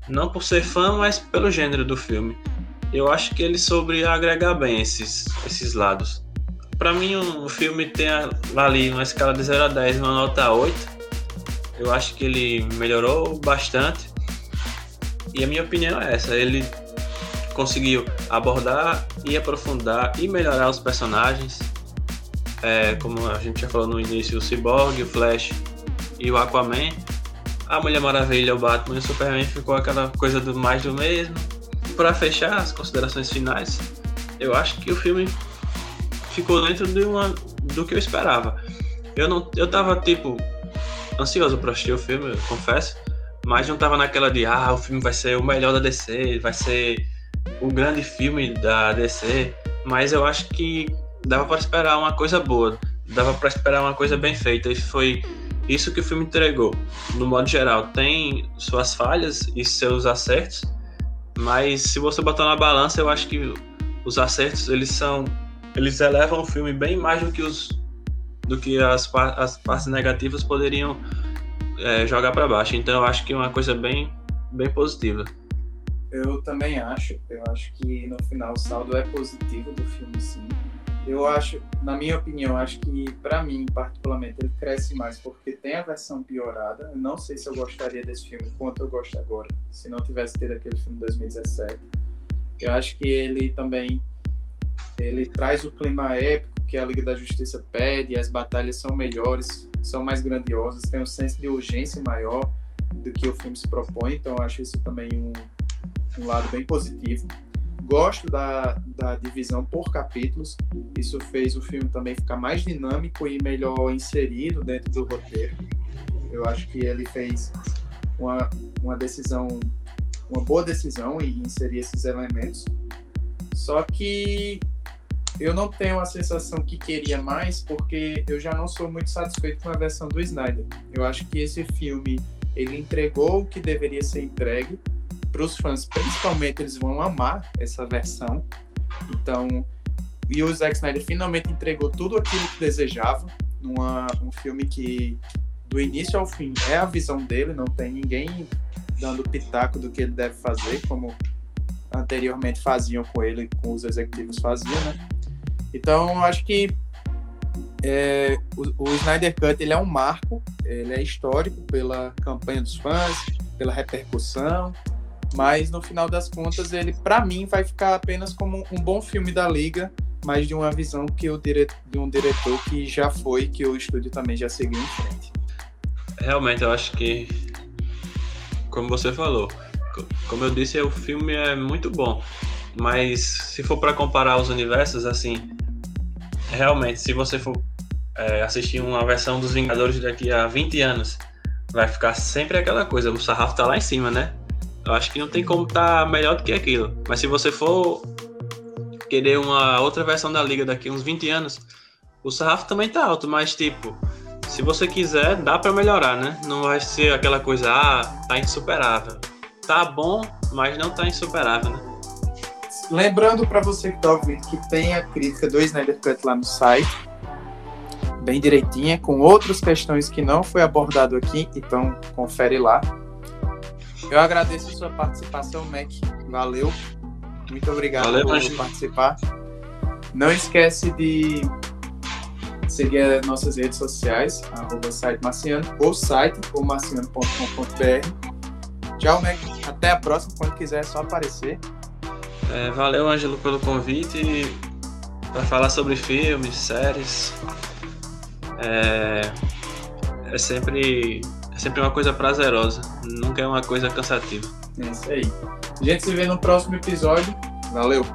não por ser fã, mas pelo gênero do filme. Eu acho que ele soube agregar bem esses, esses lados. Para mim, o filme tem ali uma escala de 0 a 10, uma nota 8. Eu acho que ele melhorou bastante. E a minha opinião é essa: ele conseguiu abordar e aprofundar e melhorar os personagens. É, como a gente já falou no início, o Cyborg, o Flash e o Aquaman. A Mulher Maravilha, o Batman e o Superman ficou aquela coisa do mais do mesmo. Para fechar as considerações finais, eu acho que o filme ficou dentro de uma, do que eu esperava. Eu não, eu tava tipo ansioso para assistir o filme, eu confesso, mas não tava naquela de ah, o filme vai ser o melhor da DC, vai ser o grande filme da DC, mas eu acho que dava para esperar uma coisa boa, dava para esperar uma coisa bem feita e foi isso que o filme entregou. No modo geral, tem suas falhas e seus acertos, mas se você botar na balança, eu acho que os acertos eles são eles elevam o filme bem mais do que os do que as, as partes negativas poderiam é, jogar para baixo. Então eu acho que é uma coisa bem bem positiva. Eu também acho. Eu acho que no final o saldo é positivo do filme, sim. Eu acho, na minha opinião, acho que para mim, particularmente, ele cresce mais porque tem a versão piorada. Eu não sei se eu gostaria desse filme quanto eu gosto agora, se não tivesse tido aquele filme de 2017. Eu acho que ele também ele traz o clima épico que a Liga da Justiça pede, as batalhas são melhores, são mais grandiosas, tem um senso de urgência maior do que o filme se propõe, então acho isso também um, um lado bem positivo. Gosto da, da divisão por capítulos, isso fez o filme também ficar mais dinâmico e melhor inserido dentro do roteiro. Eu acho que ele fez uma, uma decisão, uma boa decisão em inserir esses elementos. Só que eu não tenho a sensação que queria mais, porque eu já não sou muito satisfeito com a versão do Snyder. Eu acho que esse filme ele entregou o que deveria ser entregue, para os fãs, principalmente, eles vão amar essa versão. Então, e o Zack Snyder finalmente entregou tudo aquilo que desejava, numa um filme que do início ao fim é a visão dele, não tem ninguém dando pitaco do que ele deve fazer, como anteriormente faziam com ele, com os executivos faziam, né? Então, eu acho que é, o, o Snyder Cut ele é um marco, ele é histórico pela campanha dos fãs, pela repercussão, mas no final das contas, ele, para mim, vai ficar apenas como um bom filme da Liga, mas de uma visão que o diretor, de um diretor que já foi, que o estúdio também já seguiu em frente. Realmente, eu acho que, como você falou, como eu disse, o filme é muito bom, mas se for para comparar os universos, assim, realmente, se você for é, assistir uma versão dos Vingadores daqui a 20 anos, vai ficar sempre aquela coisa, o sarrafo tá lá em cima, né? Eu acho que não tem como tá melhor do que aquilo. Mas se você for querer uma outra versão da liga daqui a uns 20 anos, o sarrafo também tá alto, mas tipo, se você quiser, dá para melhorar, né? Não vai ser aquela coisa, ah, tá insuperável. Tá bom, mas não tá insuperável, né? Lembrando para você que tá ouvindo que tem a crítica do Snyder Cut lá no site, bem direitinha, com outras questões que não foi abordado aqui, então confere lá. Eu agradeço a sua participação, Mac. Valeu. Muito obrigado Valeu, por imagina. participar. Não esquece de seguir as nossas redes sociais, arroba site marciano, ou site, ou marciano.com.br. Tchau, Mac. Até a próxima. Quando quiser, é só aparecer. É, valeu, Ângelo, pelo convite para falar sobre filmes, séries. É, é sempre é sempre uma coisa prazerosa, nunca é uma coisa cansativa. É isso aí. A gente se vê no próximo episódio. Valeu!